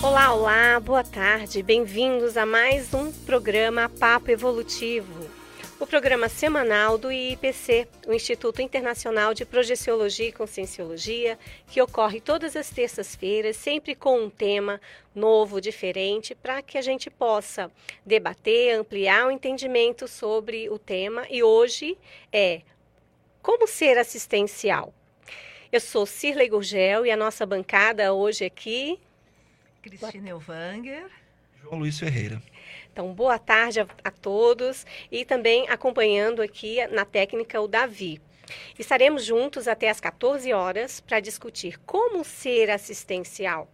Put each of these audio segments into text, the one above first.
Olá, olá, boa tarde, bem-vindos a mais um programa Papo Evolutivo. O programa semanal do IIPC, o Instituto Internacional de Projeciologia e Conscienciologia, que ocorre todas as terças-feiras, sempre com um tema novo, diferente, para que a gente possa debater, ampliar o entendimento sobre o tema. E hoje é como ser assistencial. Eu sou Cirlei Gurgel e a nossa bancada hoje aqui Cristina Elvanger. João Luiz Ferreira. Então, boa tarde a, a, todos e também acompanhando aqui na técnica o Davi. Estaremos juntos até às 14 horas para discutir como ser assistencial.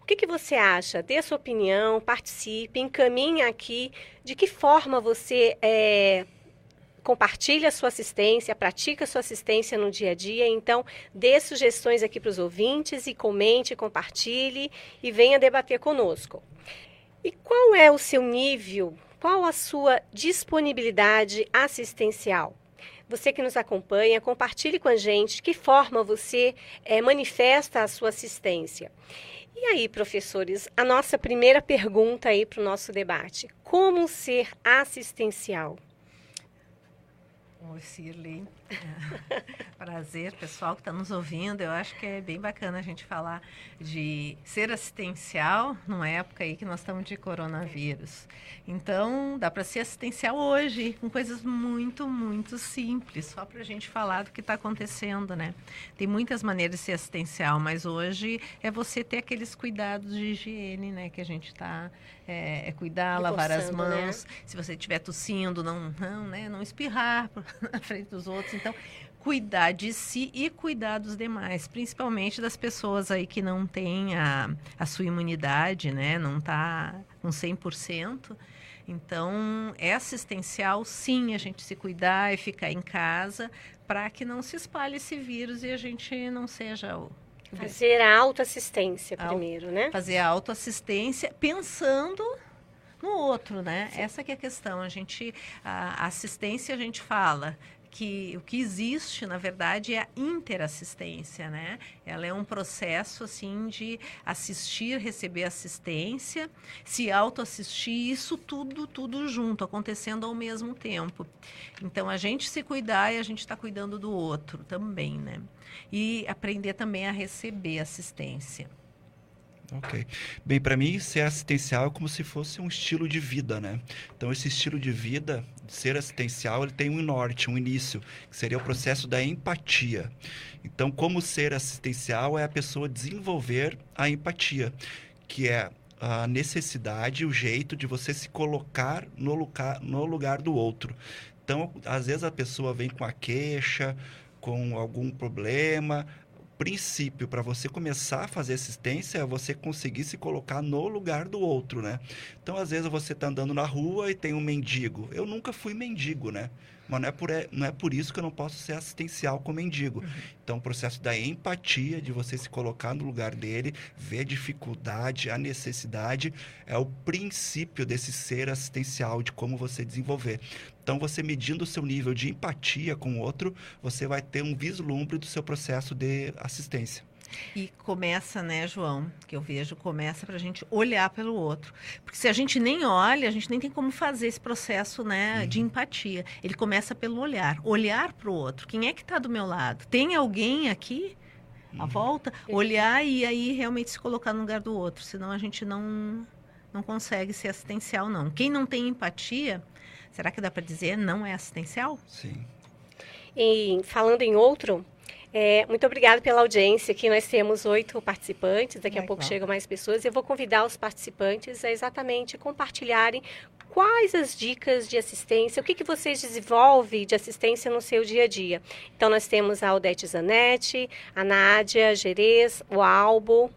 O que, que você acha? Dê sua opinião, participe, encaminhe aqui de que forma você é, compartilha a sua assistência, pratica a sua assistência no dia a dia. Então, dê sugestões aqui para os ouvintes e comente, compartilhe e venha debater conosco. E qual é o seu nível? Qual a sua disponibilidade assistencial? Você que nos acompanha, compartilhe com a gente de que forma você é, manifesta a sua assistência. E aí, professores, a nossa primeira pergunta aí para o nosso debate: como ser assistencial? Oi, Cirlei. Prazer, pessoal que está nos ouvindo. Eu acho que é bem bacana a gente falar de ser assistencial numa época aí que nós estamos de coronavírus. Então, dá para ser assistencial hoje, com coisas muito, muito simples, só para a gente falar do que está acontecendo, né? Tem muitas maneiras de ser assistencial, mas hoje é você ter aqueles cuidados de higiene, né? Que a gente está é, é, cuidar, lavar as né? mãos. Né? Se você estiver tossindo, não, não, né? Não espirrar na frente dos outros. Então, cuidar de si e cuidar dos demais, principalmente das pessoas aí que não têm a, a sua imunidade, né? Não está com 100%. Então, é assistencial, sim, a gente se cuidar e ficar em casa para que não se espalhe esse vírus e a gente não seja o Fazer a autoassistência primeiro, né? Fazer a autoassistência pensando no outro, né? Sim. Essa que é a questão. A gente, a assistência a gente fala que o que existe, na verdade, é a interassistência, né? Ela é um processo, assim, de assistir, receber assistência, se autoassistir, isso tudo, tudo junto, acontecendo ao mesmo tempo. Então, a gente se cuidar e a gente está cuidando do outro também, né? E aprender também a receber assistência. Ok. Bem, para mim, ser assistencial é como se fosse um estilo de vida, né? Então, esse estilo de vida, ser assistencial, ele tem um norte, um início, que seria o processo da empatia. Então, como ser assistencial é a pessoa desenvolver a empatia, que é a necessidade, o jeito de você se colocar no lugar, no lugar do outro. Então, às vezes a pessoa vem com a queixa, com algum problema, princípio para você começar a fazer assistência é você conseguir se colocar no lugar do outro, né? Então, às vezes você está andando na rua e tem um mendigo. Eu nunca fui mendigo, né? Mas não é por, não é por isso que eu não posso ser assistencial com o mendigo. Uhum. Então, o processo da empatia, de você se colocar no lugar dele, ver a dificuldade, a necessidade, é o princípio desse ser assistencial, de como você desenvolver. Então, você medindo o seu nível de empatia com o outro, você vai ter um vislumbre do seu processo de assistência. E começa, né, João, que eu vejo, começa para a gente olhar pelo outro. Porque se a gente nem olha, a gente nem tem como fazer esse processo né, uhum. de empatia. Ele começa pelo olhar. Olhar para o outro. Quem é que está do meu lado? Tem alguém aqui à uhum. volta? Olhar e aí realmente se colocar no lugar do outro. Senão a gente não, não consegue ser assistencial, não. Quem não tem empatia, será que dá para dizer não é assistencial? Sim. E falando em outro, é, muito obrigada pela audiência. Aqui nós temos oito participantes, daqui a pouco chegam mais pessoas. Eu vou convidar os participantes a exatamente compartilharem quais as dicas de assistência, o que, que vocês desenvolvem de assistência no seu dia a dia. Então, nós temos a Odete Zanetti, a Nádia Gerês, o Albo,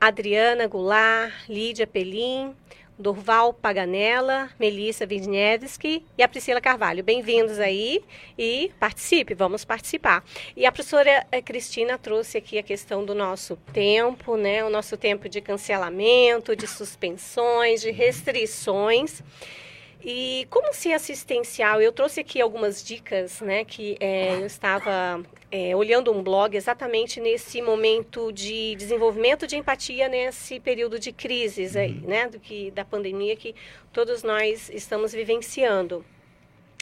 Adriana Goulart, Lídia Pelim, Dorval Paganella, Melissa Wisniewski e a Priscila Carvalho. Bem-vindos aí e participe, vamos participar. E a professora eh, Cristina trouxe aqui a questão do nosso tempo, né? O nosso tempo de cancelamento, de suspensões, de restrições. E como ser assistencial? Eu trouxe aqui algumas dicas, né? Que é, eu estava é, olhando um blog exatamente nesse momento de desenvolvimento de empatia nesse período de crises aí, uhum. né? Do que da pandemia que todos nós estamos vivenciando.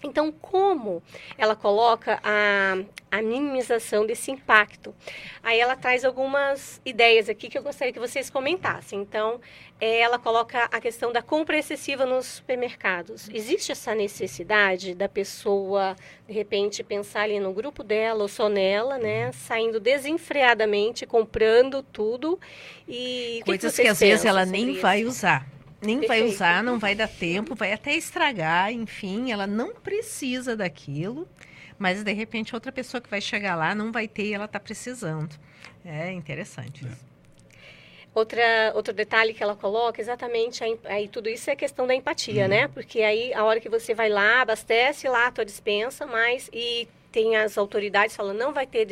Então, como ela coloca a, a, minimização desse impacto? Aí ela traz algumas ideias aqui que eu gostaria que vocês comentassem. Então, é, ela coloca a questão da compra excessiva nos supermercados. Existe essa necessidade da pessoa, de repente, pensar ali no grupo dela ou só nela, né? Saindo desenfreadamente, comprando tudo e... Coisas que, que às vezes ela nem isso? vai usar nem Perfeito. vai usar, não vai dar tempo, vai até estragar, enfim, ela não precisa daquilo, mas de repente outra pessoa que vai chegar lá não vai ter e ela está precisando. É interessante é. Outra, outro detalhe que ela coloca, exatamente, aí tudo isso é questão da empatia, uhum. né? Porque aí, a hora que você vai lá, abastece lá a tua dispensa, mas e tem as autoridades falando não vai ter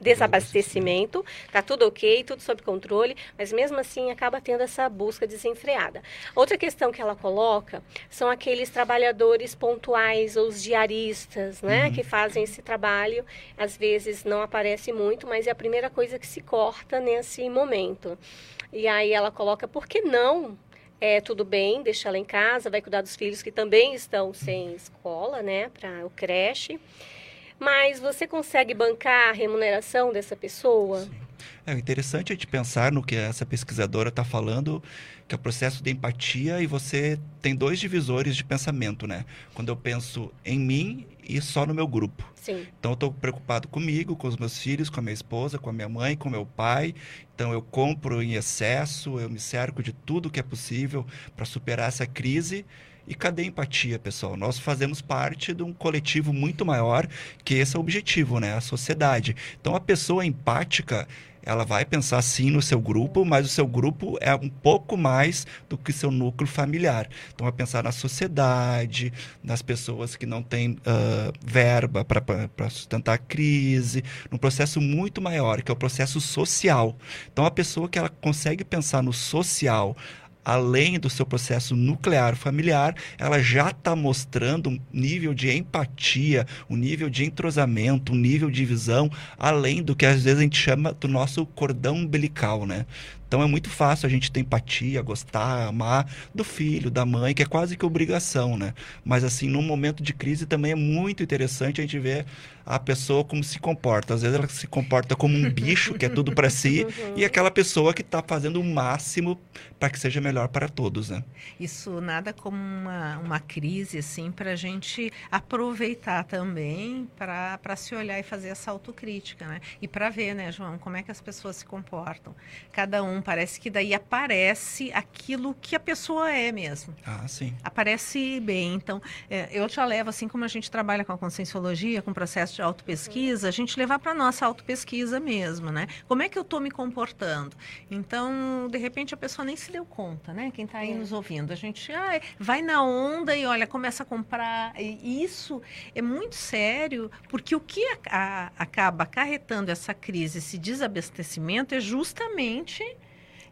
desabastecimento, tá tudo ok, tudo sob controle, mas mesmo assim acaba tendo essa busca desenfreada. Outra questão que ela coloca são aqueles trabalhadores pontuais ou os diaristas, né, uhum. que fazem esse trabalho, às vezes não aparece muito, mas é a primeira coisa que se corta nesse momento. E aí ela coloca, por que não é, tudo bem, deixa ela em casa, vai cuidar dos filhos que também estão sem escola, né, para o creche. Mas você consegue bancar a remuneração dessa pessoa? Sim. É interessante a gente pensar no que essa pesquisadora está falando, que é o processo de empatia, e você tem dois divisores de pensamento, né? Quando eu penso em mim e só no meu grupo. Sim. Então eu estou preocupado comigo, com os meus filhos, com a minha esposa, com a minha mãe, com o meu pai. Então eu compro em excesso, eu me cerco de tudo que é possível para superar essa crise. E cadê a empatia, pessoal? Nós fazemos parte de um coletivo muito maior, que esse é o objetivo, né? A sociedade. Então a pessoa empática, ela vai pensar sim no seu grupo, mas o seu grupo é um pouco mais do que seu núcleo familiar. Então, vai pensar na sociedade, nas pessoas que não têm uh, verba para sustentar a crise, num processo muito maior, que é o processo social. Então, a pessoa que ela consegue pensar no social, além do seu processo nuclear familiar, ela já está mostrando um nível de empatia, um nível de entrosamento, um nível de visão, além do que às vezes a gente chama do nosso cordão umbilical, né? Então é muito fácil a gente ter empatia, gostar, amar do filho, da mãe, que é quase que obrigação, né? Mas assim, num momento de crise também é muito interessante a gente ver a pessoa como se comporta. Às vezes ela se comporta como um bicho, que é tudo para si, e aquela pessoa que está fazendo o máximo para que seja melhor para todos, né? Isso nada como uma, uma crise, assim, para a gente aproveitar também para se olhar e fazer essa autocrítica, né? E para ver, né, João, como é que as pessoas se comportam. Cada um parece que daí aparece aquilo que a pessoa é mesmo. Ah, sim. Aparece bem. Então, é, eu te levo, assim como a gente trabalha com a conscienciologia, com o processo de autopesquisa, a gente levar para nossa autopesquisa mesmo, né? Como é que eu estou me comportando? Então, de repente, a pessoa nem se deu conta, né? Quem está aí é. nos ouvindo. A gente ah, vai na onda e, olha, começa a comprar. E isso é muito sério, porque o que a, a, acaba acarretando essa crise, esse desabastecimento, é justamente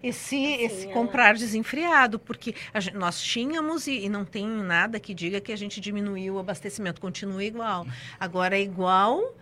esse, assim, esse é. comprar desenfreado, porque gente, nós tínhamos e, e, não tem nada que diga que a gente diminuiu o abastecimento, continua igual. Agora é igual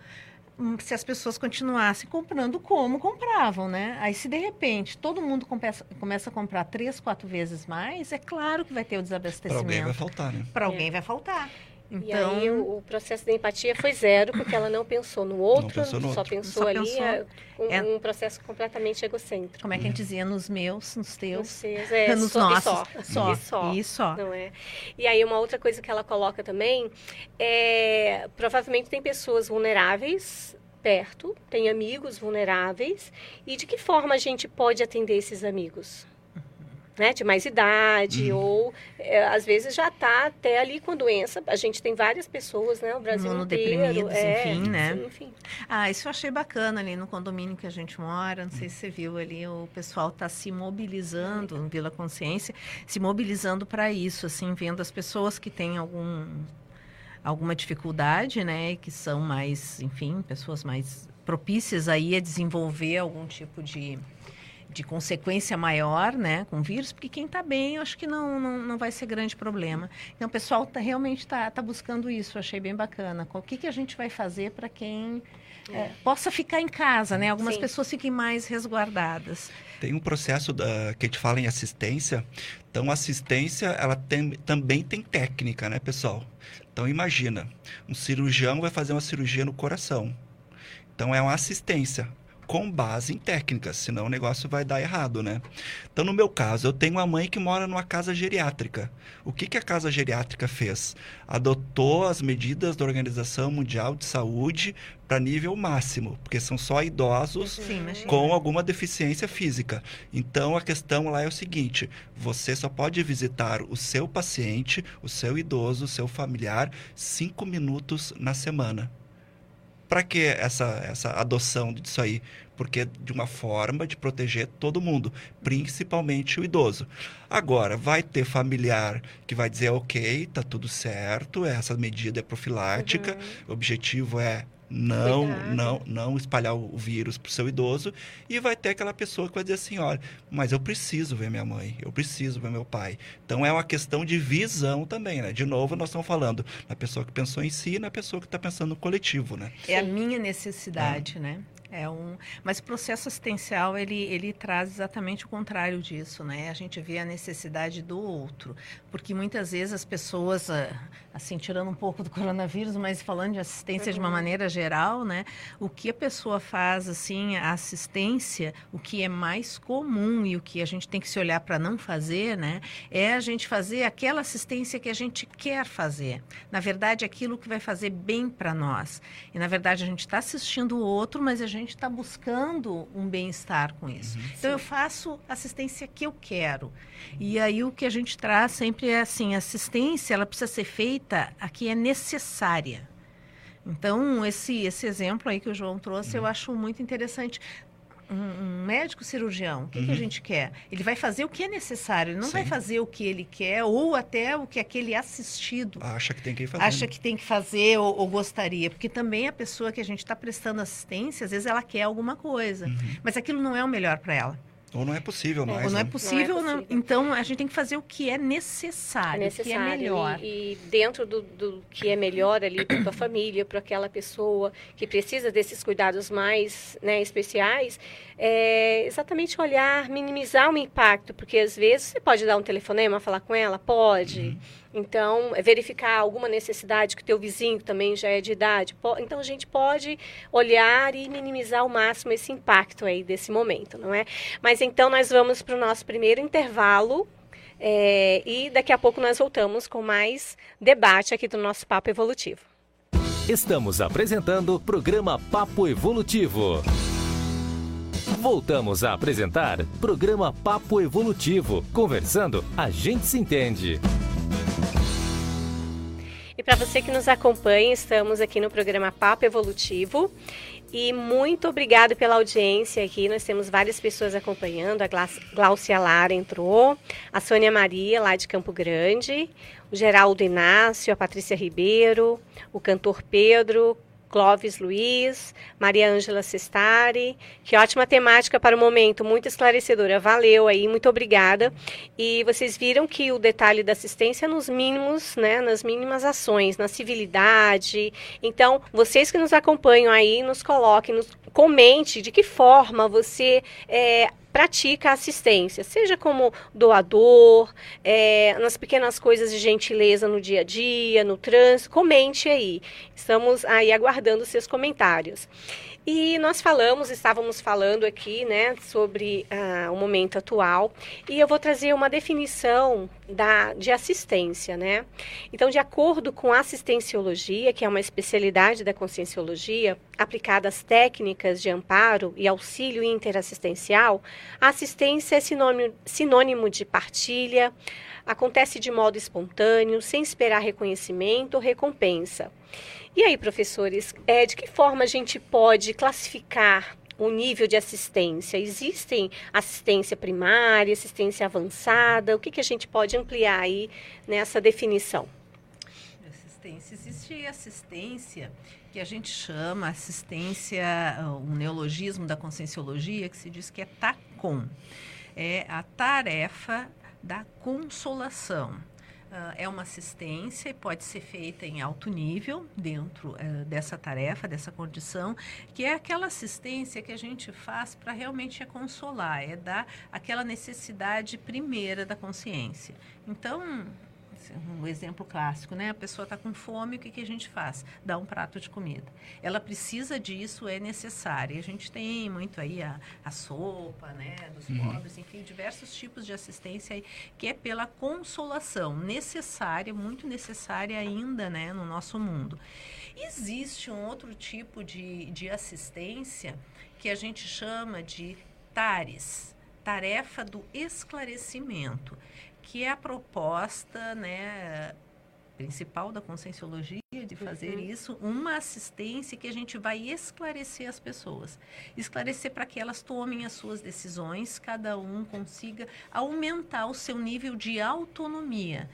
hum, se as pessoas continuassem comprando como compravam, né? Aí se de repente todo mundo começa, começa a comprar três, quatro vezes mais, é claro que vai ter o desabastecimento. Para alguém vai faltar, né? Para alguém é. vai faltar. Então... E aí o, o, processo de empatia foi zero, porque ela não pensou no outro, pensou no só outro. pensou só ali pensou... É, um, é... um, processo completamente egocêntrico. Como é que a gente dizia? Nos meus, nos teus, nos, seus, é, nos só, nossos. E só. E só. E só. Não é? E aí uma outra coisa que ela coloca também é, provavelmente tem pessoas vulneráveis perto, tem amigos vulneráveis, e de que forma a gente pode atender esses amigos? Né, de mais idade, uhum. ou é, às vezes já está até ali com doença. A gente tem várias pessoas, né, o Brasil inteiro. É, enfim, né? Sim, enfim. Ah, isso eu achei bacana ali no condomínio que a gente mora. Não sei se você viu ali, o pessoal está se mobilizando no Vila Consciência, se mobilizando para isso, assim, vendo as pessoas que têm algum alguma dificuldade, né, que são mais, enfim, pessoas mais propícias aí a desenvolver algum tipo de de consequência maior, né, com vírus, porque quem está bem, eu acho que não, não, não vai ser grande problema. Então, o pessoal tá, realmente está tá buscando isso, eu achei bem bacana. O que, que a gente vai fazer para quem é, possa ficar em casa, né? Algumas Sim. pessoas fiquem mais resguardadas. Tem um processo da, que a gente fala em assistência. Então, assistência, ela tem, também tem técnica, né, pessoal? Então, imagina, um cirurgião vai fazer uma cirurgia no coração. Então, é uma assistência com base em técnicas, senão o negócio vai dar errado, né? Então, no meu caso, eu tenho uma mãe que mora numa casa geriátrica. O que, que a casa geriátrica fez? Adotou as medidas da Organização Mundial de Saúde para nível máximo, porque são só idosos Sim, com alguma deficiência física. Então, a questão lá é o seguinte: você só pode visitar o seu paciente, o seu idoso, o seu familiar, cinco minutos na semana para que essa, essa adoção disso aí? Porque é de uma forma de proteger todo mundo, principalmente o idoso. Agora, vai ter familiar que vai dizer, ok, tá tudo certo, essa medida é profilática, uhum. o objetivo é não, não, não espalhar o vírus para o seu idoso e vai ter aquela pessoa que vai dizer assim, olha, mas eu preciso ver minha mãe, eu preciso ver meu pai. Então é uma questão de visão também, né? De novo, nós estamos falando na pessoa que pensou em si e na pessoa que está pensando no coletivo, né? É a minha necessidade, é. né? É um, mas o processo assistencial ele, ele traz exatamente o contrário disso, né? A gente vê a necessidade do outro, porque muitas vezes as pessoas, ah, assim tirando um pouco do coronavírus, mas falando de assistência de uma uhum. maneira geral, né? O que a pessoa faz, assim, a assistência, o que é mais comum e o que a gente tem que se olhar para não fazer, né? É a gente fazer aquela assistência que a gente quer fazer. Na verdade, aquilo que vai fazer bem para nós. E na verdade a gente está assistindo o outro, mas a gente está buscando um bem-estar com isso. Uhum, então, eu faço assistência que eu quero. E aí, o que a gente traz sempre é assim: assistência ela precisa ser feita a que é necessária. Então, esse, esse exemplo aí que o João trouxe, uhum. eu acho muito interessante um, médico cirurgião, o que, uhum. que, a uhum. gente quer? Ele vai fazer o que é necessário, ele não Sim. vai fazer o que ele quer ou até o que aquele assistido acha que tem que fazer. Acha que tem que fazer ou, ou gostaria, porque também a pessoa que a gente está prestando assistência, às vezes ela quer alguma coisa, uhum. mas aquilo não é o melhor para ela. Ou não é possível mais. Ou não, é né? é possível, não é possível. Não. Então, a gente tem que fazer o que é necessário, é necessário o que é melhor. E, e dentro do, do, que é melhor ali para a família, para aquela pessoa que precisa desses cuidados mais né, especiais, é exatamente olhar, minimizar o impacto, porque às vezes você pode dar um telefonema, falar com ela? Pode. Uhum. Então, é verificar alguma necessidade que o teu vizinho também já é de idade. Então, a gente pode olhar e minimizar ao máximo esse impacto aí desse momento, não é? Mas então, nós vamos para o nosso primeiro intervalo. É, e daqui a pouco nós voltamos com mais debate aqui do nosso Papo Evolutivo. Estamos apresentando o programa Papo Evolutivo. Voltamos a apresentar programa Papo Evolutivo. Conversando, a gente se entende. E para você que nos acompanha, estamos aqui no programa Papo Evolutivo. E muito obrigado pela audiência aqui. Nós temos várias pessoas acompanhando. A Glaucia Lara entrou, a Sônia Maria, lá de Campo Grande, o Geraldo Inácio, a Patrícia Ribeiro, o cantor Pedro, Clóvis Luiz, Maria Ângela Sestari. Que ótima temática para o momento, muito esclarecedora. Valeu aí, muito obrigada. E vocês viram que o detalhe da assistência é nos mínimos, né, nas mínimas ações, na civilidade. Então, vocês que nos acompanham aí, nos coloquem, nos comente de que forma você é, pratica assistência, seja como doador, é, nas pequenas coisas de gentileza no dia a dia, no trânsito, comente aí. Estamos aí aguardando seus comentários. E nós falamos, estávamos falando aqui, né, sobre uh, o momento atual, e eu vou trazer uma definição da, de assistência, né? Então, de acordo com a assistenciologia, que é uma especialidade da conscienciologia, aplicada às técnicas de amparo e auxílio interassistencial, a assistência é sinônimo, sinônimo de partilha, acontece de modo espontâneo, sem esperar reconhecimento ou recompensa. E aí, professores, é, de que forma a gente pode classificar o nível de assistência? Existem assistência primária, assistência avançada? O que, que a gente pode ampliar aí nessa definição? Assistência. Existe assistência que a gente chama assistência, um neologismo da conscienciologia, que se diz que é com. É a tarefa da consolação. Uh, é uma assistência e pode ser feita em alto nível dentro uh, dessa tarefa, dessa condição, que é aquela assistência que a gente faz para realmente é consolar, é dar aquela necessidade primeira da consciência. Então, um exemplo clássico, né? A pessoa está com fome, o que, que a gente faz? Dá um prato de comida. Ela precisa disso, é necessário. a gente tem muito aí a, a sopa, né? Dos uhum. pobres, enfim, diversos tipos de assistência aí, que é pela consolação, necessária, muito necessária ainda, né? No nosso mundo. Existe um outro tipo de, de assistência que a gente chama de TARES, tarefa do esclarecimento que é a proposta né, principal da conscienciologia de fazer uhum. isso, uma assistência que a gente vai esclarecer as pessoas. Esclarecer para que elas tomem as suas decisões, cada um consiga aumentar o seu nível de autonomia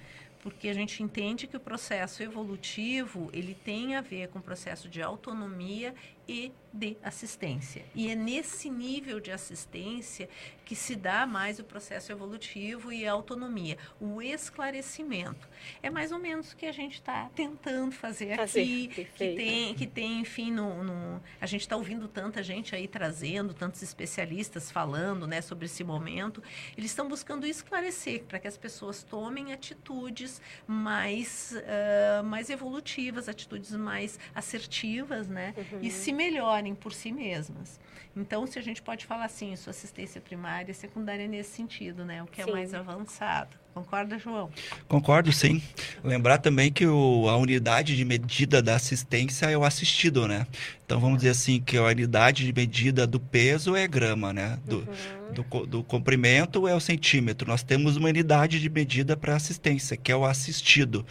porque a gente entende que o processo evolutivo ele tem a ver com o processo de autonomia e de assistência. E é nesse nível de assistência que se dá mais o processo evolutivo e a autonomia, o esclarecimento. É mais ou menos o que a gente está tentando fazer, fazer aqui, que tem, que tem, enfim, no, no a gente está ouvindo tanta gente aí trazendo, tantos especialistas falando, né, sobre esse momento. Eles estão buscando esclarecer para que as pessoas tomem atitudes mais, uh, mais evolutivas, atitudes mais assertivas, né, uhum. e se melhorem por si mesmas. Então, se a gente pode falar assim, sua assistência primária e secundária nesse sentido, né? O que é sim. é mais avançado. Concorda, João? Concordo, sim. Lembrar também que o, a unidade de medida da assistência é o assistido, né? Então, vamos dizer assim, que a unidade de medida do peso é grama, né? Do, uhum. do, do comprimento é o centímetro. Nós temos uma unidade de medida para assistência, que é o assistido.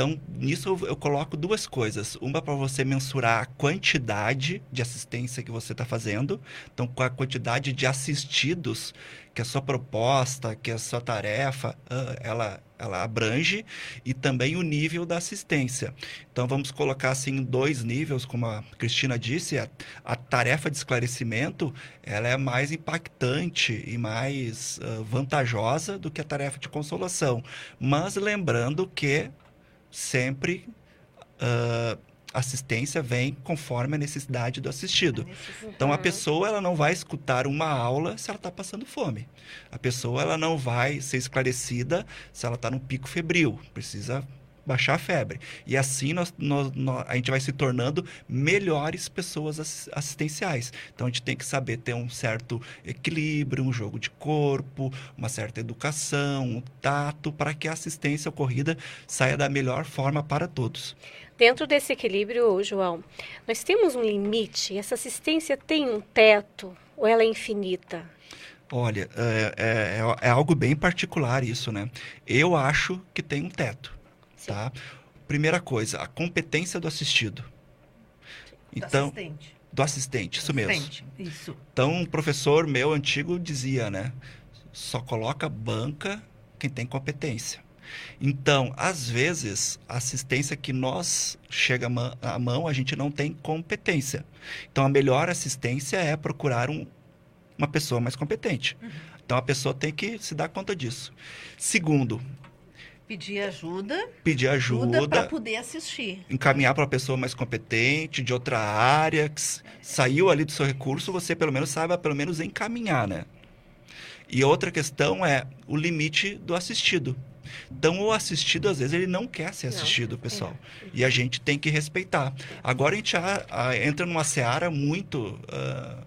Então, nisso eu, coloco duas coisas. Uma para você mensurar a quantidade de assistência que você está fazendo. Então, com a quantidade de assistidos que a sua proposta, que a sua tarefa, ela, ela abrange. E também o nível da assistência. Então, vamos colocar assim dois níveis, como a Cristina disse. A, a tarefa de esclarecimento, ela é mais impactante e mais uh, vantajosa do que a tarefa de consolação. Mas lembrando que sempre uh, assistência vem conforme a necessidade do assistido. Então a pessoa ela não vai escutar uma aula se ela está passando fome. A pessoa ela não vai ser esclarecida se ela está no pico febril. Precisa baixar a febre. E assim nós, nós, nós, a gente vai se tornando melhores pessoas assistenciais. Então a gente tem que saber ter um certo equilíbrio, um jogo de corpo, uma certa educação, um tato, para que a assistência ocorrida saia da melhor forma para todos. Dentro desse equilíbrio, João, nós temos um limite? Essa assistência tem um teto ou ela é infinita? Olha, é, é, é algo bem particular isso, né? Eu acho que tem um teto. Tá? Primeira coisa, a competência do assistido. Então, do assistente. Do assistente, isso assistente, mesmo. Isso. Então, um professor meu antigo dizia, né? Só coloca banca quem tem competência. Então, às vezes, a assistência que nós chega à mão, a gente não tem competência. Então, a melhor assistência é procurar um, uma pessoa mais competente. Uhum. Então, a pessoa tem que se dar conta disso. Segundo, Pedir ajuda. Pedir ajuda. para poder assistir. Encaminhar para uma pessoa mais competente, de outra área, que saiu ali do seu recurso, você pelo menos saiba pelo menos encaminhar, né? E outra questão é o limite do assistido. Então, o assistido, às vezes, ele não quer ser assistido, não, pessoal. É. E a gente tem que respeitar. Agora, a gente a, a, entra numa seara muito uh,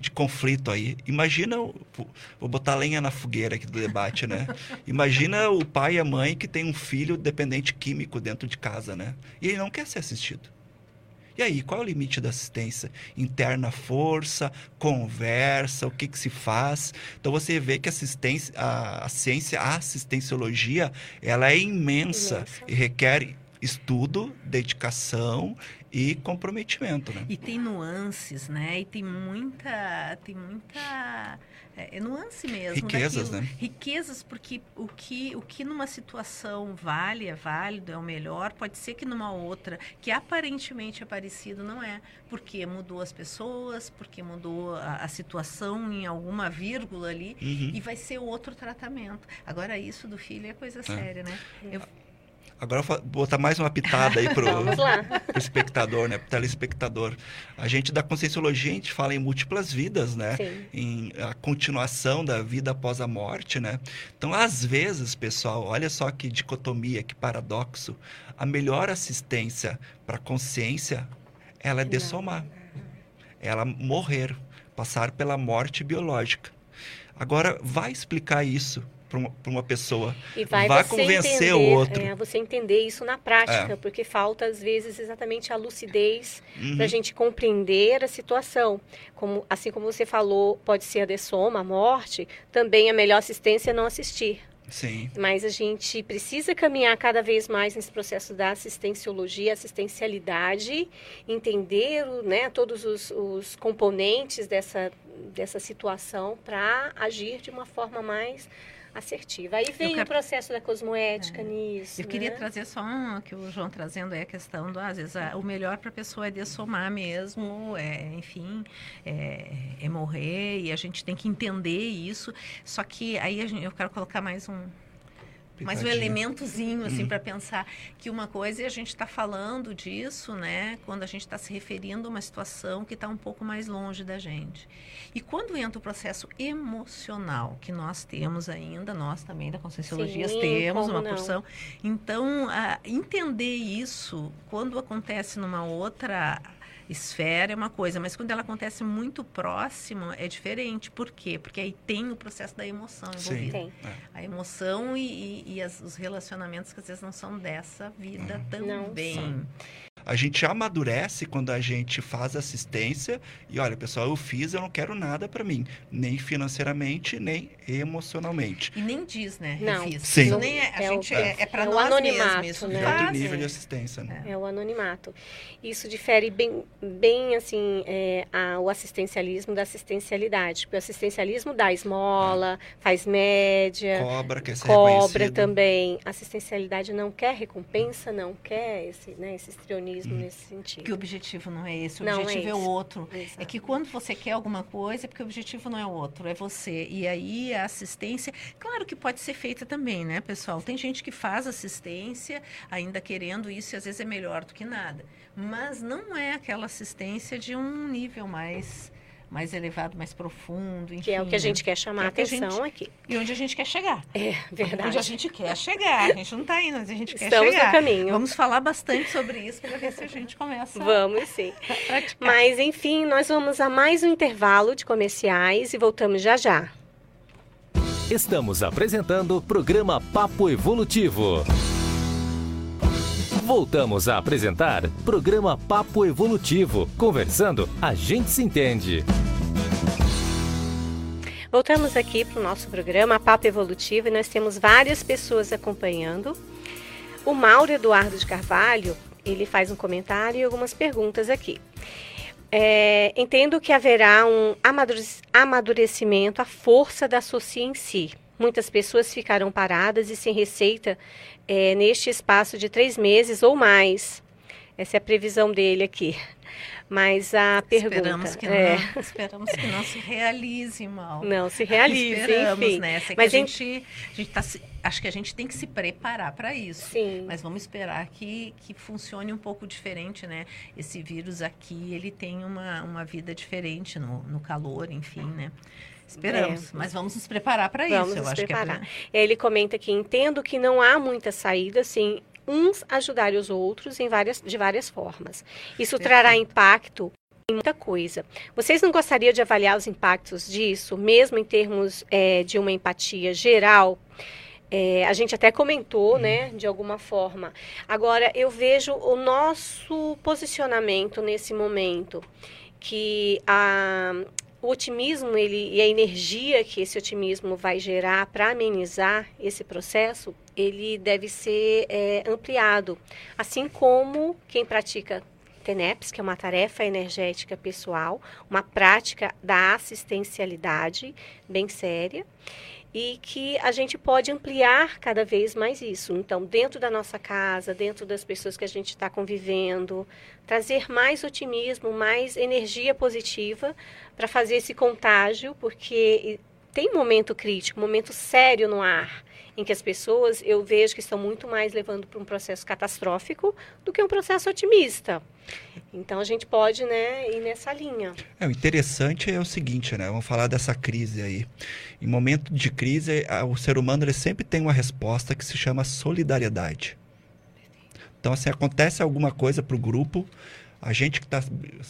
de conflito aí. Imagina, vou botar lenha na fogueira aqui do debate, né? Imagina o pai e a mãe que tem um filho dependente químico dentro de casa, né? E ele não quer ser assistido. E aí, qual é o limite da assistência? Interna força, conversa, o que, que se faz? Então você vê que assistência, a, a ciência, a assistenciologia, ela é imensa, imensa. e requer estudo, dedicação e comprometimento, né? E tem nuances, né? E tem muita, tem muita é, é nuance mesmo. Riquezas, daquilo. né? Riquezas, porque o que, o que numa situação vale, é válido, é o melhor, pode ser que numa outra, que aparentemente é parecido, não é. Porque mudou as pessoas, porque mudou a, a situação em alguma vírgula ali, Uhum. e vai ser outro tratamento. Agora, isso do filho é coisa séria, né? Eu, Agora vou botar mais uma pitada aí pro, pro espectador, né? Pro telespectador. A gente da Conscienciologia, a gente fala em múltiplas vidas, né? Sim. Em a continuação da vida após a morte, né? Então, às vezes, pessoal, olha só que dicotomia, que paradoxo. A melhor assistência para a consciência, ela é dessomar. Ela morrer, passar pela morte biológica. Agora, vai explicar isso para uma, pessoa. E vai Vá convencer entender, o outro. É, você entender isso na prática, É. porque falta às vezes exatamente a lucidez Uhum. para a gente compreender a situação. Como, assim como você falou, pode ser a dessoma, a morte, também a melhor assistência é não assistir. Sim. Mas a gente precisa caminhar cada vez mais nesse processo da assistenciologia, assistencialidade, entender o- né, todos os, os componentes dessa, dessa situação para agir de uma forma mais assertiva. Aí vem quero- o processo da cosmoética nisso. Eu queria né? trazer só um que o João trazendo é a questão do, às vezes, a- o melhor para a pessoa é dessomar mesmo, é, enfim, é, é morrer e a gente tem que entender isso. Só que aí gente- eu quero colocar mais um um Pitadinha. elementozinho assim Hum. para pensar que uma coisa é a gente está falando disso, né? Quando a gente está se referindo a uma situação que está um pouco mais longe da gente. E quando entra o processo emocional que nós temos ainda, nós também da Conscienciologia Sim, temos uma não? porção. Então, a- entender isso quando acontece numa outra esfera é uma coisa, mas quando ela acontece muito próximo é diferente. Por quê? Porque aí tem o processo da emoção Sim. envolvida Tem. a emoção e, e- e as- os relacionamentos que às vezes não são dessa vida Não também. A gente amadurece quando a gente faz assistência e olha, pessoal, eu fiz, eu não quero nada para mim, nem financeiramente, nem emocionalmente. E nem diz, né? Não. Refiz. Sim. Isso nem é, a É o- gente é, é para é o nós anonimato, mesmos. Isso né? É outro faz, nível é. de assistência, né? É o anonimato. Isso difere bem, bem assim, é, a- o assistencialismo da assistencialidade. Porque o assistencialismo dá esmola, faz média, Cobra, quer ser cobra também. Assistencialidade não quer recompensa, não quer esse, né, esse histrionismo nesse sentido. Que o objetivo não é esse, o Não é objetivo é, o esse. outro. É Exato. que quando você quer alguma coisa, é porque o objetivo não é o outro, é você. E aí a assistência, claro que pode ser feita também, né, pessoal? Tem gente que faz assistência ainda querendo isso e às vezes é melhor do que nada. Mas não é aquela assistência de um nível mais mais elevado, mais profundo, enfim. Que é o que a né? gente quer chamar Que a é o que a atenção aqui. E onde a gente quer chegar. É, Onde a verdade. gente quer chegar. A gente não está indo, mas a gente quer Estamos chegar. no caminho. Vamos falar bastante sobre isso para ver se a gente começa Vamos sim. Mas, enfim, nós vamos a mais um intervalo de comerciais e voltamos já já. Estamos apresentando o programa Papo Evolutivo. Voltamos a apresentar programa Papo Evolutivo. Conversando, a gente se entende. Voltamos aqui para o nosso programa Papo Evolutivo e nós temos várias pessoas acompanhando. O Mauro Eduardo de Carvalho, ele faz um comentário e algumas perguntas aqui. É, entendo que haverá um amadurec- amadurecimento à força da socia em si. Muitas pessoas ficarão paradas e sem receita é, neste espaço de três meses ou mais. Essa é a previsão dele aqui. Mas a pergunta Esperamos que, é, não, esperamos que não se realize mal. não se realize, Esperamos, enfim. né? Que Mas a gente, a gente tá acho que a gente tem que se preparar para isso. Sim. Mas vamos esperar que, que funcione um pouco diferente, né? Esse vírus aqui, ele tem uma, uma vida diferente no, no calor, enfim, né? Esperamos, É. mas vamos nos preparar para isso. Vamos Eu nos acho preparar. que aí ele comenta que entendo que não há muita saída sem uns ajudarem os outros em várias, de várias formas. Isso trará Perfeito. impacto em muita coisa. Vocês não gostariam de avaliar os impactos disso, mesmo em termos é, de uma empatia geral? É, a gente até comentou, né, de alguma forma. Agora, eu vejo o nosso posicionamento nesse momento, que a, o otimismo ele, e a energia que esse otimismo vai gerar para amenizar esse processo, ele deve ser é, ampliado. Assim como quem pratica TENEPS, que é uma tarefa energética pessoal, uma prática da assistencialidade bem séria e que a gente pode ampliar cada vez mais isso. Então, dentro da nossa casa, dentro das pessoas que a gente está convivendo, trazer mais otimismo, mais energia positiva para fazer esse contágio, porque tem momento crítico, momento sério no ar em que as pessoas eu vejo que estão muito mais levando para um processo catastrófico do que um processo otimista. Então a gente pode, né, ir nessa linha. É, o interessante é o seguinte, né? Vamos falar dessa crise aí. Em momento de crise, o ser humano ele sempre tem uma resposta que se chama solidariedade. Então, assim, acontece alguma coisa para o grupo, a gente que está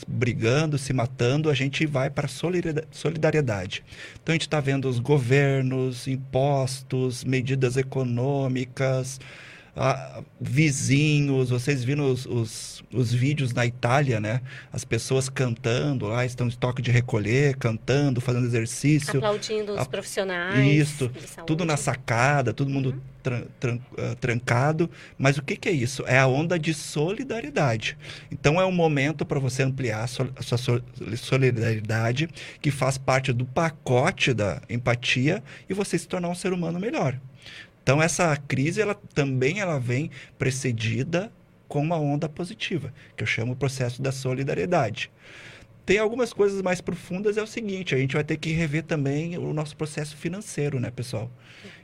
brigando, se matando, a gente vai para solidariedade. Então a gente está vendo os governos, impostos, medidas econômicas, ah, vizinhos, vocês viram os, os, os, vídeos na Itália, né? As pessoas cantando lá, estão em toque de recolher, cantando, fazendo exercício. Aplaudindo os a... profissionais. Isso, tudo na sacada, todo mundo uhum. tran, tran, uh, trancado. Mas o que, que, é isso? É a onda de solidariedade. Então é um momento para você ampliar a sua solidariedade, que faz parte do pacote da empatia, e você se tornar um ser humano melhor. Então essa crise ela também ela vem precedida com uma onda positiva, que eu chamo o processo da solidariedade. Tem algumas coisas mais profundas, é o seguinte, a gente vai ter que rever também o nosso processo financeiro, né, pessoal?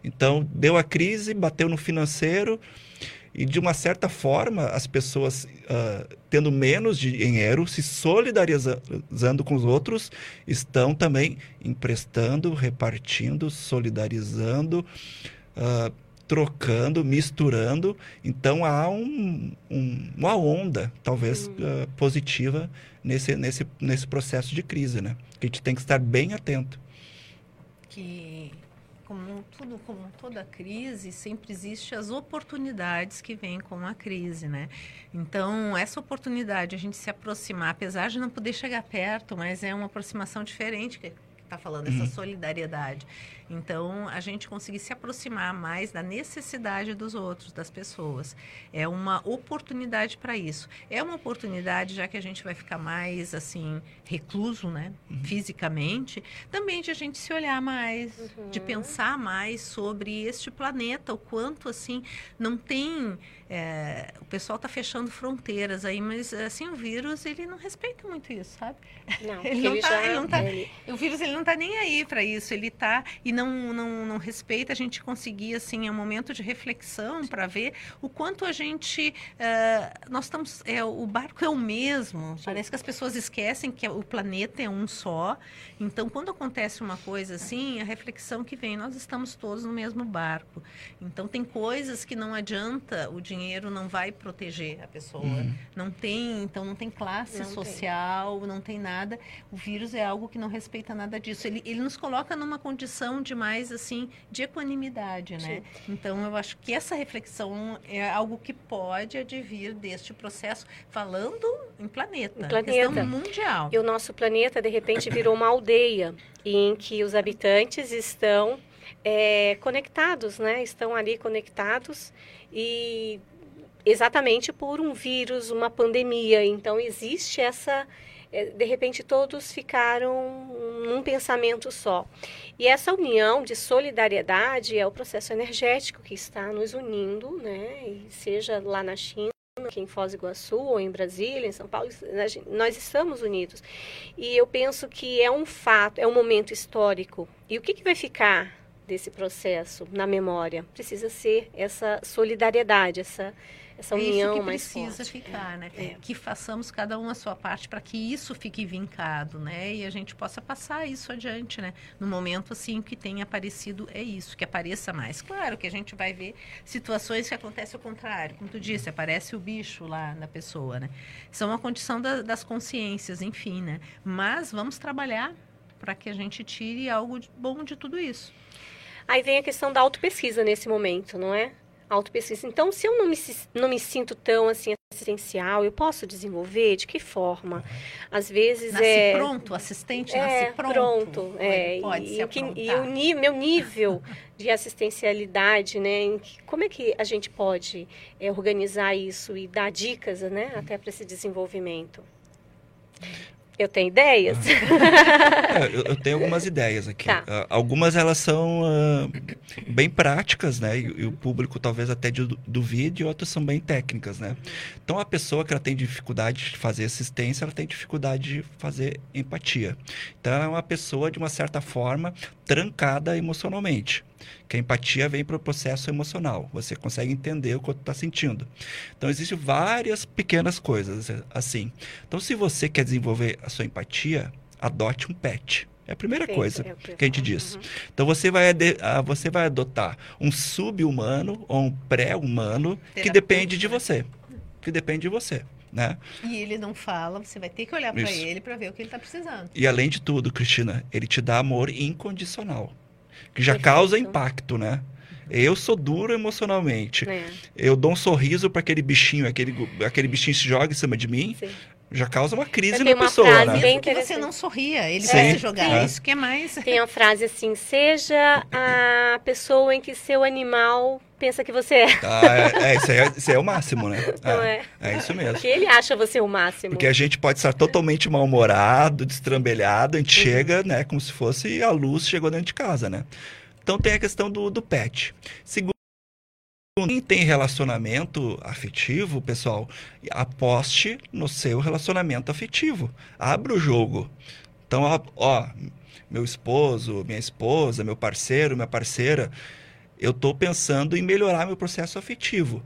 Então, deu a crise, bateu no financeiro, e de uma certa forma, as pessoas uh, tendo menos dinheiro, se solidarizando com os outros, estão também emprestando, repartindo, solidarizando, uh, trocando, misturando. Então há um, um, uma onda, talvez, uh, positiva nesse, nesse, nesse processo de crise, né? Que a gente tem que estar bem atento. Que como tudo, como toda crise, sempre existe as oportunidades que vêm com a crise, né? Então, essa oportunidade, a gente se aproximar, apesar de não poder chegar perto, mas é uma aproximação diferente que está falando, essa uhum. solidariedade. Então, a gente conseguir se aproximar mais da necessidade dos outros, das pessoas. É uma oportunidade para isso. É uma oportunidade, já que a gente vai ficar mais, assim, recluso, né? Uhum. Fisicamente, também de a gente se olhar mais, uhum. de pensar mais sobre este planeta, o quanto, assim, não tem. É, o pessoal está fechando fronteiras aí, mas, assim, o vírus, ele não respeita muito isso, sabe? Não, ele não está. Ele não tá, ele... O vírus, ele não está nem aí para isso. Ele está. E não, não, não respeita, a gente conseguir, assim, é um momento de reflexão para ver o quanto a gente. Uh, nós estamos. É, o barco é o mesmo. Sim. Parece que as pessoas esquecem que o planeta é um só. Então, quando acontece uma coisa assim, a reflexão que vem, nós estamos todos no mesmo barco. Então, tem coisas que não adianta, o dinheiro não vai proteger a pessoa. Uhum. Não tem, então, não tem classe não social, tem. não tem nada. O vírus é algo que não respeita nada disso. Ele, ele nos coloca numa condição de mais assim de equanimidade, né? Sim. Então eu acho que essa reflexão é algo que pode advir deste processo, falando em planeta, planeta. mundial. E o nosso planeta de repente virou uma aldeia em que os habitantes estão é, conectados, né? Estão ali conectados e exatamente por um vírus, uma pandemia. Então existe essa de repente todos ficaram num pensamento só. E essa união de solidariedade é o processo energético que está nos unindo, né? E seja lá na China, aqui em Foz do Iguaçu, ou em Brasília, em São Paulo, nós estamos unidos. E eu penso que é um fato, é um momento histórico. E o que, que vai ficar desse processo na memória? Precisa ser essa solidariedade, essa essa é união é mais precisa forte. ficar, né? É. Que façamos cada um a sua parte para que isso fique vincado, né? E a gente possa passar isso adiante, né? No momento assim que tenha aparecido é isso, que apareça mais. Claro que a gente vai ver situações que acontecem ao contrário, como tu disse, aparece o bicho lá na pessoa, né? São uma condição da, das consciências, enfim, né? Mas vamos trabalhar para que a gente tire algo bom de tudo isso. Aí vem a questão da autopesquisa nesse momento, não é? Autopesquisa. Então, se eu não me, não me sinto tão assim assistencial eu posso desenvolver? De que forma? Às vezes Nasce é pronto, assistente é, nasce pronto. é, Ele pode e, se e o ni- meu nível de assistencialidade, né? como é que a gente pode é, organizar isso e dar dicas, né? Até para esse desenvolvimento. Eu tenho ideias? É, eu, eu tenho algumas ideias aqui. Tá. Ah, algumas elas são ah, bem práticas, né? E, e o público talvez até du- duvide, e outras são bem técnicas, né? Então a pessoa que ela tem dificuldade de fazer assistência, ela tem dificuldade de fazer empatia. Então ela é uma pessoa de uma certa forma trancada emocionalmente. Que a empatia vem para o processo emocional. Você consegue entender o que está sentindo. Então existem várias pequenas coisas assim. Então se você quer desenvolver a sua empatia, adote um pet. É a primeira Perfeito, coisa é que a gente diz. Uhum. Então você vai, ah, você vai adotar um sub-humano ou um pré-humano que depende de você. Que depende de você, né? E ele não fala, você vai ter que olhar para ele para ver o que ele está precisando. E além de tudo, Cristina, ele te dá amor incondicional. Que já Perfeito. causa impacto, né? Eu sou duro emocionalmente. É, Eu dou um sorriso para aquele bichinho, aquele, aquele bichinho se joga em cima de mim, sim. Já causa uma crise na uma pessoa, frase né? bem que você não sorria, ele Sim. vai se jogar. É. Isso que é mais. Tem a frase assim: seja a pessoa em que seu animal pensa que você é. Ah, é, é, isso, aí é, isso aí é o máximo, né? Não é? é isso mesmo. Que ele acha você o máximo. Porque a gente pode estar totalmente mal-humorado, destrambelhado, a gente Uhum. chega, né, como se fosse a luz chegou dentro de casa, né? Então tem a questão do, do pet. Segundo, quem tem relacionamento afetivo, pessoal, aposte no seu relacionamento afetivo. Abra o jogo. Então, ó, ó, meu esposo, minha esposa, meu parceiro, minha parceira, eu estou pensando em melhorar meu processo afetivo.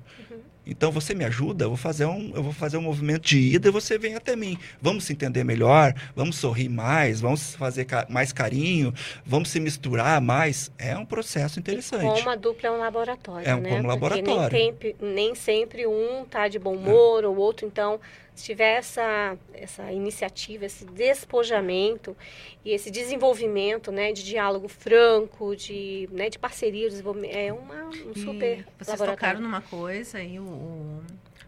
Então você me ajuda, eu vou fazer um, eu vou fazer um movimento de ida e você vem até mim. Vamos se entender melhor, vamos sorrir mais, vamos fazer ca- mais carinho, vamos se misturar mais. É um processo interessante. Como a dupla é um laboratório, É um- né? como Porque laboratório. Nem, tempe- nem sempre um tá de bom humor, ou o outro, então, se tiver essa, essa iniciativa, esse despojamento e esse desenvolvimento, né, de diálogo franco, de, né, de parceria, é uma, um E super vocês laboratório. tocaram numa coisa e o,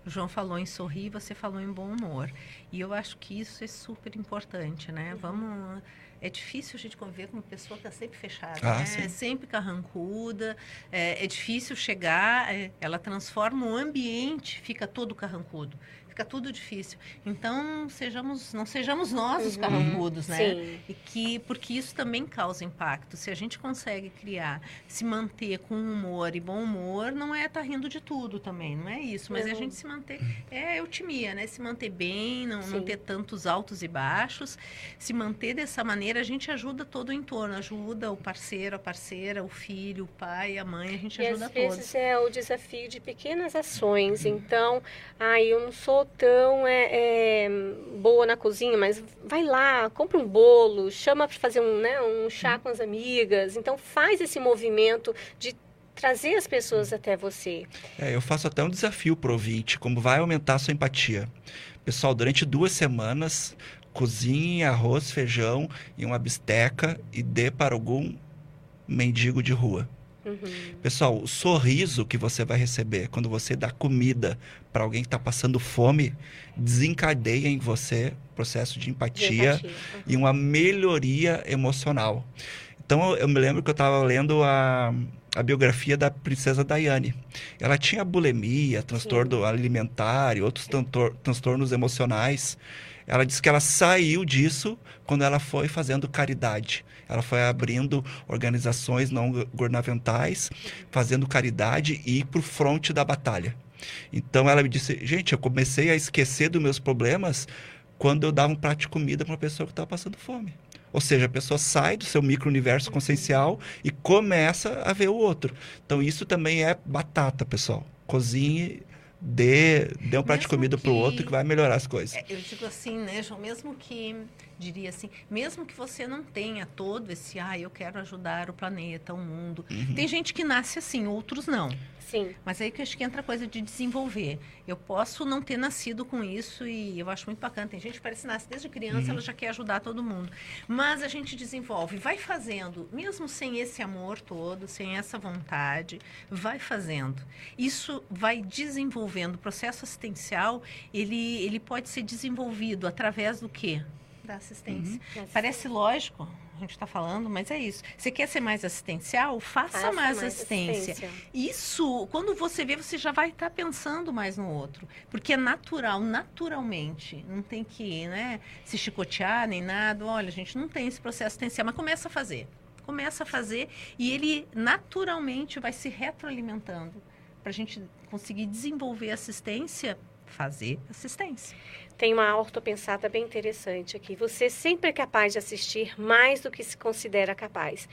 o João falou em sorrir, você falou em bom humor. E eu acho que isso é super importante, Uhum. né? Vamos é difícil a gente conviver com uma pessoa que está sempre fechada, Ah, né? É sempre carrancuda. É, é difícil chegar, é, ela transforma o ambiente, fica todo carrancudo. Fica tudo difícil. Então, sejamos, não sejamos nós os Uhum. carrancudos, né? Sim. E que, porque isso também causa impacto. Se a gente consegue criar, se manter com humor e bom humor, não é estar rindo de tudo também, não é isso. Mas é a Uhum. gente se manter, é eutimia, né? Se manter bem, não, não ter tantos altos e baixos. Se manter dessa maneira, a gente ajuda todo o entorno, ajuda o parceiro, a parceira, o filho, o pai, a mãe, a gente E ajuda às todos. vezes é o desafio de pequenas ações. Então, ai, eu não sou tão é, é, boa na cozinha, mas vai lá, compra um bolo, chama para fazer um, né, um chá com as amigas. Então, faz esse movimento de trazer as pessoas até você. É, eu faço até um desafio pro ouvinte, como vai aumentar a sua empatia. Pessoal, durante duas semanas, cozinhe arroz, feijão e uma bisteca e dê para algum mendigo de rua. Uhum. Pessoal, o sorriso que você vai receber quando você dá comida para alguém que está passando fome desencadeia em você processo de De empatia, empatia. Uhum. e uma melhoria emocional. Então eu, eu me lembro que eu estava lendo a, a biografia da princesa Diane. Ela tinha bulimia, transtorno alimentar e outros transtornos emocionais. Ela disse que ela saiu disso quando ela foi fazendo caridade. Ela foi abrindo organizações não governamentais, fazendo caridade e para o fronte da batalha. Então ela me disse, gente, eu comecei a esquecer dos meus problemas quando eu dava um prato de comida para uma pessoa que estava passando fome. Ou seja, a pessoa sai do seu micro-universo consciencial e começa a ver o outro. Então, isso também é batata, pessoal. Cozinhe, dê, dê um prato de comida para o que- outro que vai melhorar as coisas. É, eu digo assim, né, João, mesmo que diria assim, mesmo que você não tenha todo esse, ah, eu quero ajudar o planeta, o mundo. Uhum. Tem gente que nasce assim, outros não. Sim. Mas aí que acho que entra a coisa de desenvolver. Eu posso não ter nascido com isso e eu acho muito bacana. Tem gente que parece que nasce desde criança, Uhum. ela já quer ajudar todo mundo. Mas a gente desenvolve, vai fazendo, mesmo sem esse amor todo, sem essa vontade, vai fazendo. Isso vai desenvolvendo. O processo assistencial, ele, ele pode ser desenvolvido através do quê? Da assistência. Uhum. Parece lógico, a gente está falando, mas é isso. Você quer ser mais assistencial? Faça, Faça mais, assistência. assistência. Isso, quando você vê, você já vai estar pensando mais no outro. Porque é natural, naturalmente. Não tem que né, se chicotear nem nada. Olha, a gente não tem esse processo assistencial, mas começa a fazer. Começa a fazer e ele naturalmente vai se retroalimentando. Para a gente conseguir desenvolver assistência, fazer assistência. Tem uma ortopensata bem interessante aqui. Você sempre é capaz de assistir mais do que se considera capaz.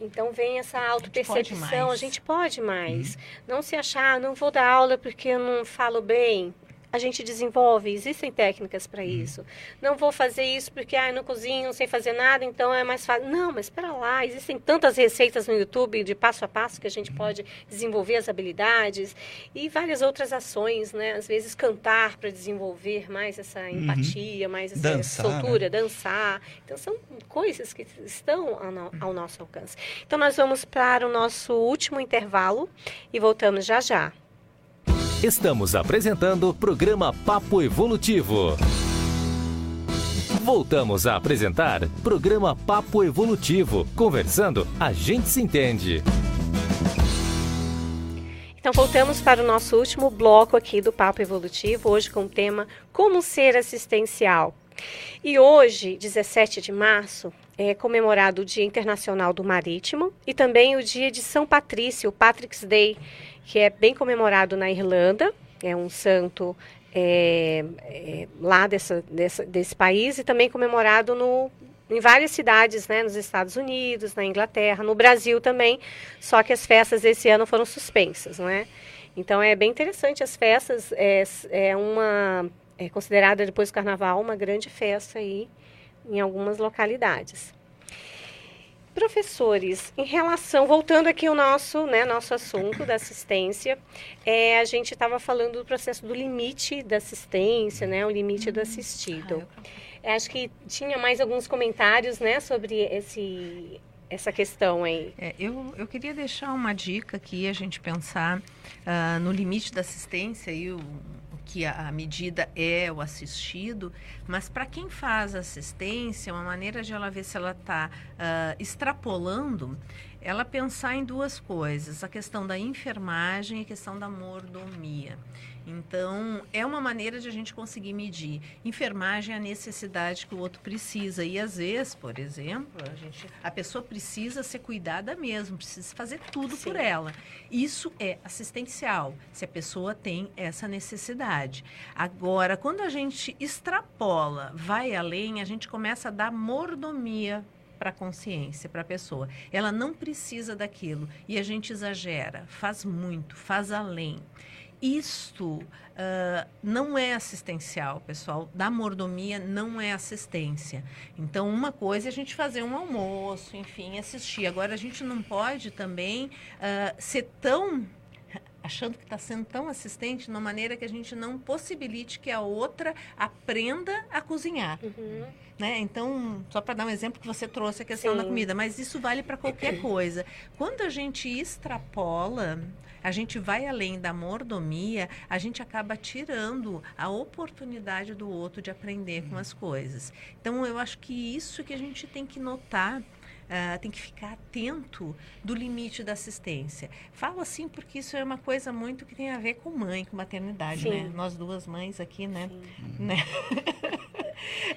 Então vem essa autopercepção, a mais. gente pode mais. Não se achar, "Ah, não vou dar aula porque eu não falo bem. A gente desenvolve, existem técnicas para isso. Não vou fazer isso porque ah, não cozinho, sei fazer nada, então é mais fácil. Não, mas espera lá, existem tantas receitas no YouTube de passo a passo que a gente pode desenvolver as habilidades e várias outras ações, né? Às vezes cantar para desenvolver mais essa empatia, mais essa Dançar, né? soltura, dançar. Então são coisas que estão ao, no- ao nosso alcance. Então nós vamos para o nosso último intervalo e voltamos já já. Estamos apresentando o programa Papo Evolutivo. Voltamos a apresentar programa Papo Evolutivo. Conversando, a gente se entende. Então voltamos para o nosso último bloco aqui do Papo Evolutivo, hoje com o tema Como ser assistencial. E hoje, 17 de março, é comemorado o Dia Internacional do Marítimo e também o Dia de São Patrício, Patrick's Day, que é bem comemorado na Irlanda, é um santo é, é, lá dessa, dessa- desse país e também comemorado no, em várias cidades, né, nos Estados Unidos, na Inglaterra, no Brasil também, só que as festas desse ano foram suspensas, não é? Então é bem interessante as festas, é, é uma é considerada depois do Carnaval uma grande festa aí em algumas localidades. Professores, em relação, voltando aqui ao nosso, né, nosso assunto da assistência, é, a gente estava falando do processo do limite da assistência, né, o limite do assistido. Eu Acho que tinha mais alguns comentários, né, sobre esse, essa questão aí. É, eu, eu queria deixar uma dica aqui, a gente pensar ah, no limite da assistência e o que a, a medida é o assistido, mas para quem faz assistência, uma maneira de ela ver se ela está extrapolando, ela pensar em duas coisas, a questão da enfermagem e a questão da mordomia. Então, é uma maneira de a gente conseguir medir. Enfermagem é a necessidade que o outro precisa. E às vezes, por exemplo, a, gente, a pessoa precisa ser cuidada mesmo, precisa fazer tudo Sim. por ela. Isso é assistencial, se a pessoa tem essa necessidade. Agora, quando a gente extrapola, vai além, a gente começa a dar mordomia para a consciência, para a pessoa. Ela não precisa daquilo e a gente exagera, faz muito, faz além. Isto ah, não é assistencial, pessoal. Da mordomia não é assistência. Então, uma coisa é a gente fazer um almoço, enfim, assistir. Agora, a gente não pode também ah, ser tão achando que está sendo tão assistente de uma maneira que a gente não possibilite que a outra aprenda a cozinhar. Uhum. Né? Então, só para dar um exemplo que você trouxe a questão da Sim. comida, mas isso vale para qualquer coisa. Quando a gente extrapola, a gente vai além da mordomia, a gente acaba tirando a oportunidade do outro de aprender com as coisas. Então, eu acho que isso que a gente tem que notar. Ah, tem que ficar atento do limite da assistência. Falo assim porque isso é uma coisa muito que tem a ver com mãe, com maternidade, Sim. né? Nós duas mães aqui, né? Sim. né?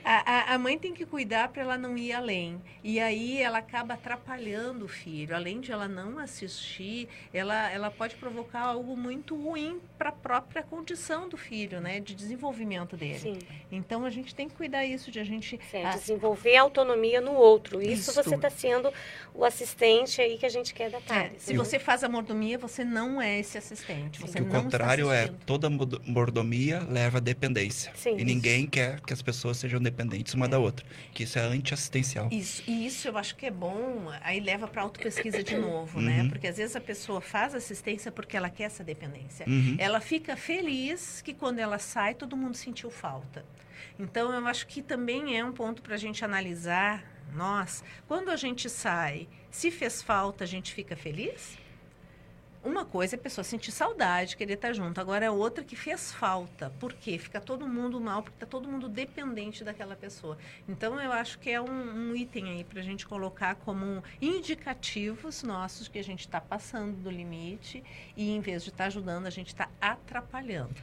A, a- a mãe tem que cuidar para ela não ir além. E aí ela acaba atrapalhando o filho. Além de ela não assistir, ela, ela pode provocar algo muito ruim para a própria condição do filho, né? De desenvolvimento dele. Sim. Então a gente tem que cuidar isso de a gente É, ah, desenvolver autonomia no outro. Isso, Isso. você está sendo o assistente aí que a gente quer da é, Thales. se você faz a mordomia, você não é esse assistente. Você o contrário está é toda mordomia leva à dependência. Sim, e ninguém quer que as pessoas sejam dependentes uma da outra. Que isso é anti-assistencial. Isso, e isso eu acho que é bom, aí leva para autopesquisa de novo, né? Uhum. Porque às vezes a pessoa faz assistência porque ela quer essa dependência. Uhum. Ela fica feliz que quando ela sai, todo mundo sentiu falta. Então, eu acho que também é um ponto para a gente analisar. Nós, quando a gente sai, se fez falta, a gente fica feliz? Uma coisa é a pessoa sentir saudade, querer estar junto. Agora é outra que fez falta. Por quê? Fica todo mundo mal, porque está todo mundo dependente daquela pessoa. Então, eu acho que é um, um item aí para a gente colocar como indicativos nossos que a gente está passando do limite e, em vez de estar ajudando, a gente está atrapalhando.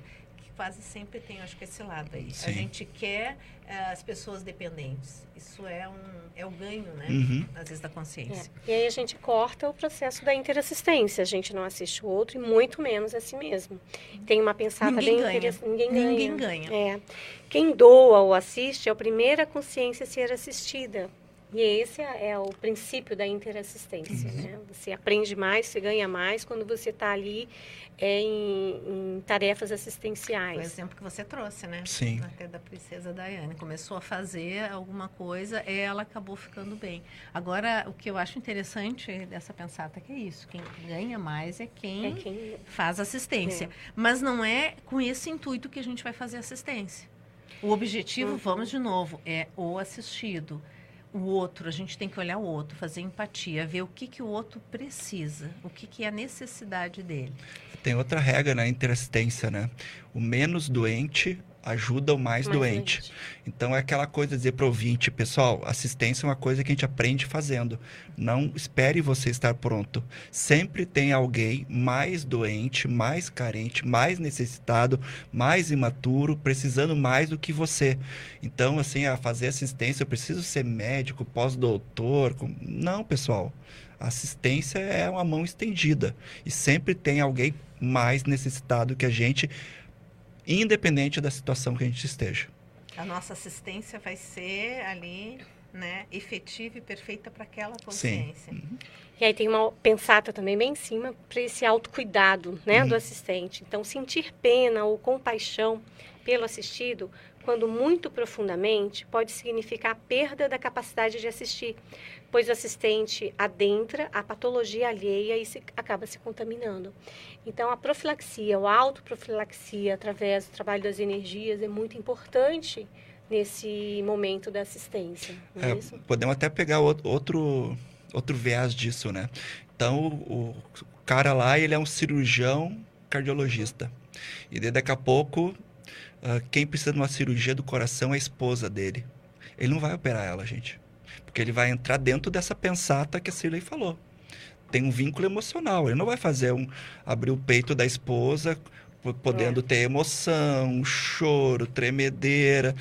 Quase sempre tem, acho que esse lado aí. A Sim. gente quer eh, as pessoas dependentes. Isso é, um, é o ganho, né? Uhum. Às vezes, da É. consciência. E aí a gente corta o processo da interassistência. A gente não assiste o outro e muito menos a si mesmo. Tem uma pensada Ninguém bem ganha. interessante. Ninguém ganha. Ninguém ganha. É. Quem doa ou assiste é a primeira consciência a ser assistida. E esse é, é o princípio da interassistência. Né? Você aprende mais, você ganha mais quando você está ali é, em, em tarefas Foi o assistenciais. exemplo que você trouxe, né? Sim. Até da princesa Diane. Começou a fazer alguma coisa e ela acabou ficando bem. Agora, o que eu acho interessante dessa pensata é que é isso. Quem ganha mais é quem, É quem faz assistência. Mas não é com esse intuito que a gente vai fazer assistência. O objetivo, Uhum. vamos de novo, é o assistido. O outro, a gente tem que olhar o outro, fazer empatia, ver o que, que o outro precisa, o que, que é a necessidade dele. Tem outra regra na interassistência, né? O menos doente ajuda o mais, mais doente. Então é aquela coisa de dizer para o ouvinte, pessoal, assistência é uma coisa que a gente aprende fazendo. Não espere você estar pronto. Sempre tem alguém mais doente, mais carente, mais necessitado, mais imaturo, precisando mais do que você. Então, assim, a fazer assistência, eu preciso ser médico, pós-doutor. com- Não, pessoal. Assistência é uma mão estendida. E sempre tem alguém mais necessitado que a gente, independente da situação que a gente esteja. A nossa assistência vai ser ali, né, efetiva e perfeita para aquela consciência. E aí tem uma pensata também bem em cima para esse autocuidado né, Uhum. do assistente. Então, sentir pena ou compaixão pelo assistido, quando muito profundamente, pode significar a perda da capacidade de assistir, pois o assistente adentra a patologia alheia e se, acaba se contaminando. Então, a profilaxia, a autoprofilaxia através do trabalho das energias é muito importante nesse momento da assistência. É, É, podemos até pegar out- outro, outro viés disso, né? Então, o, o cara lá, ele é um cirurgião cardiologista. E daí, daqui a pouco, ah, quem precisa de uma cirurgia do coração é a esposa dele. Ele não vai operar ela, gente. Porque ele vai entrar dentro dessa pensata que a Cirlei falou. Tem um vínculo emocional. Ele não vai fazer um abrir o peito da esposa, po- podendo ter emoção, choro, tremedeira.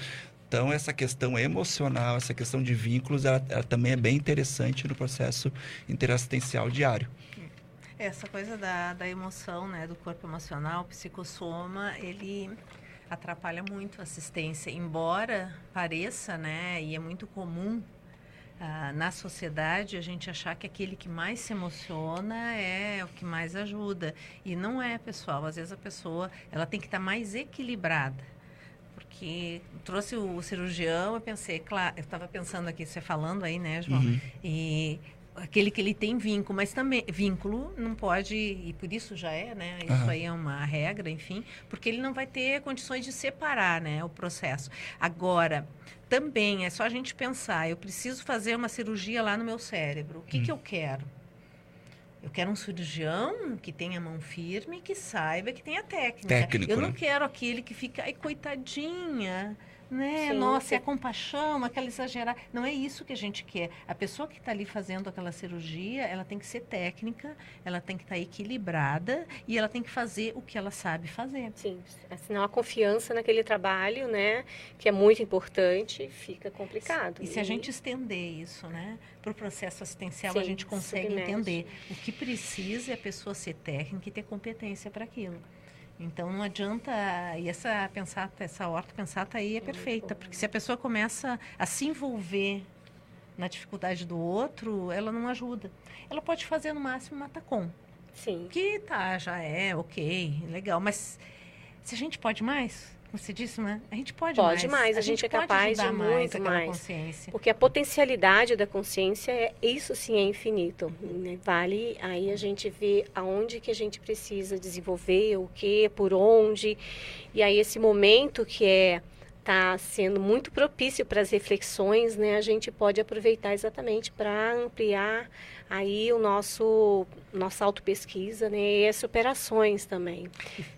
Então, essa questão emocional, essa questão de vínculos, ela, ela também é bem interessante no processo interassistencial diário. Essa coisa da, da emoção, né, do corpo emocional, o psicossoma, ele atrapalha muito a assistência, embora pareça, né, e é muito comum ah, na sociedade a gente achar que aquele que mais se emociona é o que mais ajuda e não é, pessoal. Às vezes a pessoa ela tem que estar mais equilibrada porque trouxe o cirurgião, eu pensei, claro, eu estava pensando aqui, você falando aí, né, João? Uhum. E aquele que ele tem vínculo, mas também vínculo não pode, e por isso já é, né? Isso Aham. aí é uma regra, enfim, porque ele não vai ter condições de separar, né, o processo. Agora, também é só a gente pensar, eu preciso fazer uma cirurgia lá no meu cérebro. O que, Hum. que eu quero? Eu quero um cirurgião que tenha mão firme, que saiba, que tenha técnica. Técnico, eu não né? quero aquele que fica, ai, coitadinha, né? Sim, Nossa, sim. é compaixão, aquela exagerar. Não é isso que a gente quer. A pessoa que está ali fazendo aquela cirurgia, ela tem que ser técnica, ela tem que estar equilibrada e ela tem que fazer o que ela sabe fazer. Sim, senão a confiança naquele trabalho, né, que é muito importante, fica complicado. E se a gente estender isso, né, para o processo assistencial, a Sim, gente consegue submete. entender o que precisa é a pessoa ser técnica e ter competência para aquilo. Então não adianta e essa pensata, essa horta pensata aí é perfeita, porque se a pessoa começa a se envolver na dificuldade do outro, ela não ajuda. Ela pode fazer no máximo matacom. Sim. Que tá, já é, ok, legal. Mas se a gente pode mais, você disse, né? A gente pode, Pode mais. mais, a gente é capaz de muito mais. consciência. Porque a potencialidade da consciência, é, isso sim é infinito. né? Vale aí a gente ver aonde que a gente precisa desenvolver, o que, por onde. E aí esse momento que é está sendo muito propício para as reflexões, né? A gente pode aproveitar exatamente para ampliar aí o nosso nossa autopesquisa, né? E as superações também.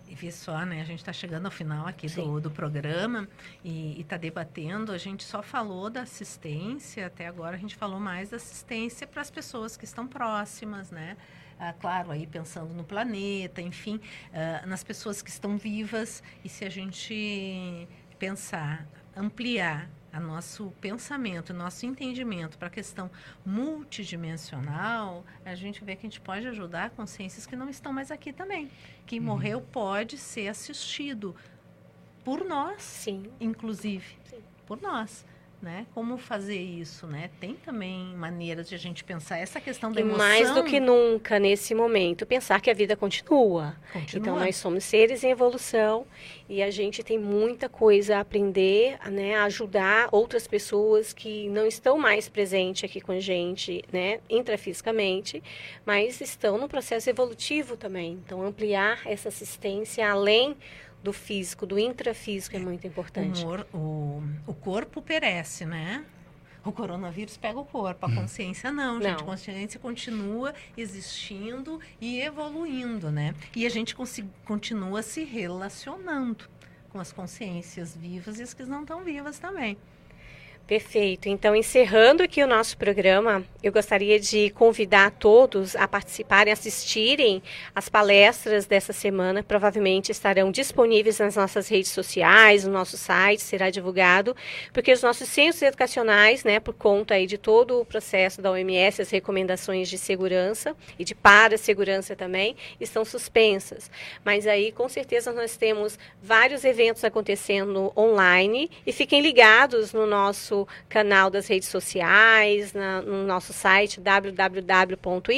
E vê só, né? A gente está chegando ao final aqui Sim. do, do programa e está debatendo. A gente só falou da assistência, até agora a gente falou mais da assistência para as pessoas que estão próximas, né? Ah, claro, aí pensando no planeta, enfim, ah, nas pessoas que estão vivas. E se a gente pensar, ampliar a nosso pensamento, nosso entendimento para a questão multidimensional, a gente vê que a gente pode ajudar consciências que não estão mais aqui também. Quem morreu pode ser assistido por nós, Sim. inclusive, Sim. por nós. Né? Como fazer isso, né? Tem também maneiras de a gente pensar essa questão da E emoção. mais do que nunca nesse momento, pensar que a vida continua. Continua. Então nós somos seres em evolução e a gente tem muita coisa a aprender, né, a ajudar outras pessoas que não estão mais presentes aqui com a gente, né, intrafisicamente, mas estão no processo evolutivo também. Então ampliar essa assistência além do físico, do intrafísico é muito importante. O, o, o corpo perece, né? O coronavírus pega o corpo, a consciência não, gente. Não. A consciência continua existindo e evoluindo, né? E a gente continua se relacionando com as consciências vivas e as que não estão vivas também. Perfeito. Então, encerrando aqui o nosso programa, eu gostaria de convidar todos a participarem, assistirem às palestras dessa semana. Provavelmente estarão disponíveis nas nossas redes sociais, no nosso site, será divulgado, porque os nossos centros educacionais, né, por conta aí de todo o processo da OMS, as recomendações de segurança e de para-segurança também, estão suspensas. Mas aí, com certeza, nós temos vários eventos acontecendo online e fiquem ligados no nosso canal das redes sociais, na- no nosso site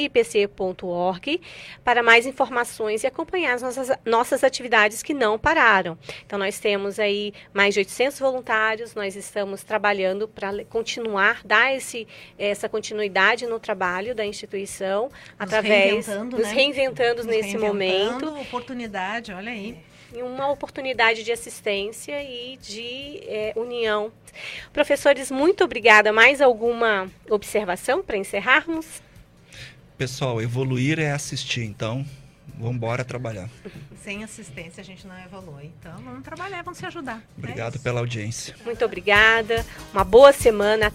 www.ipc.org para mais informações e acompanhar as nossas, nossas atividades que não pararam. Então, nós temos aí mais de 800 voluntários, nós estamos trabalhando para continuar, dar esse, essa continuidade no trabalho da instituição, através reinventando, nos né? reinventando Nos nesse reinventando, momento Oportunidade, olha aí. E uma oportunidade de assistência e de eh, união. Professores, muito obrigada. Mais alguma observação para encerrarmos? Pessoal, evoluir é assistir, então vamos embora trabalhar. Sem assistência a gente não evolui. Então vamos trabalhar, vamos se ajudar. É Obrigado isso. pela audiência. Muito obrigada. Uma boa semana.